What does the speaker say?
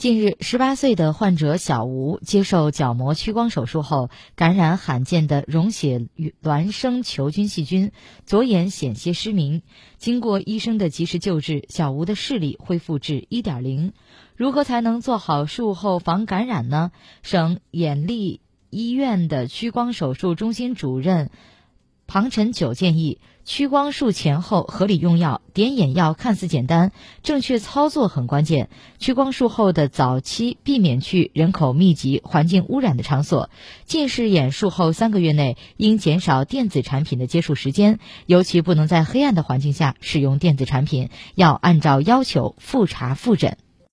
近日，十八岁的患者小吴接受角膜屈光手术后，感染罕见的溶血孪生球菌细菌，左眼险些失明。经过医生的及时救治，小吴的视力恢复至一点零。如何才能做好术后防感染呢？省眼力医院的屈光手术中心主任。庞晨九建议，屈光术前后合理用药。点眼药看似简单，正确操作很关键。屈光术后的早期，避免去人口密集、环境污染的场所。近视眼术后三个月内，应减少电子产品的接触时间，尤其不能在黑暗的环境下使用电子产品，要按照要求复查复诊。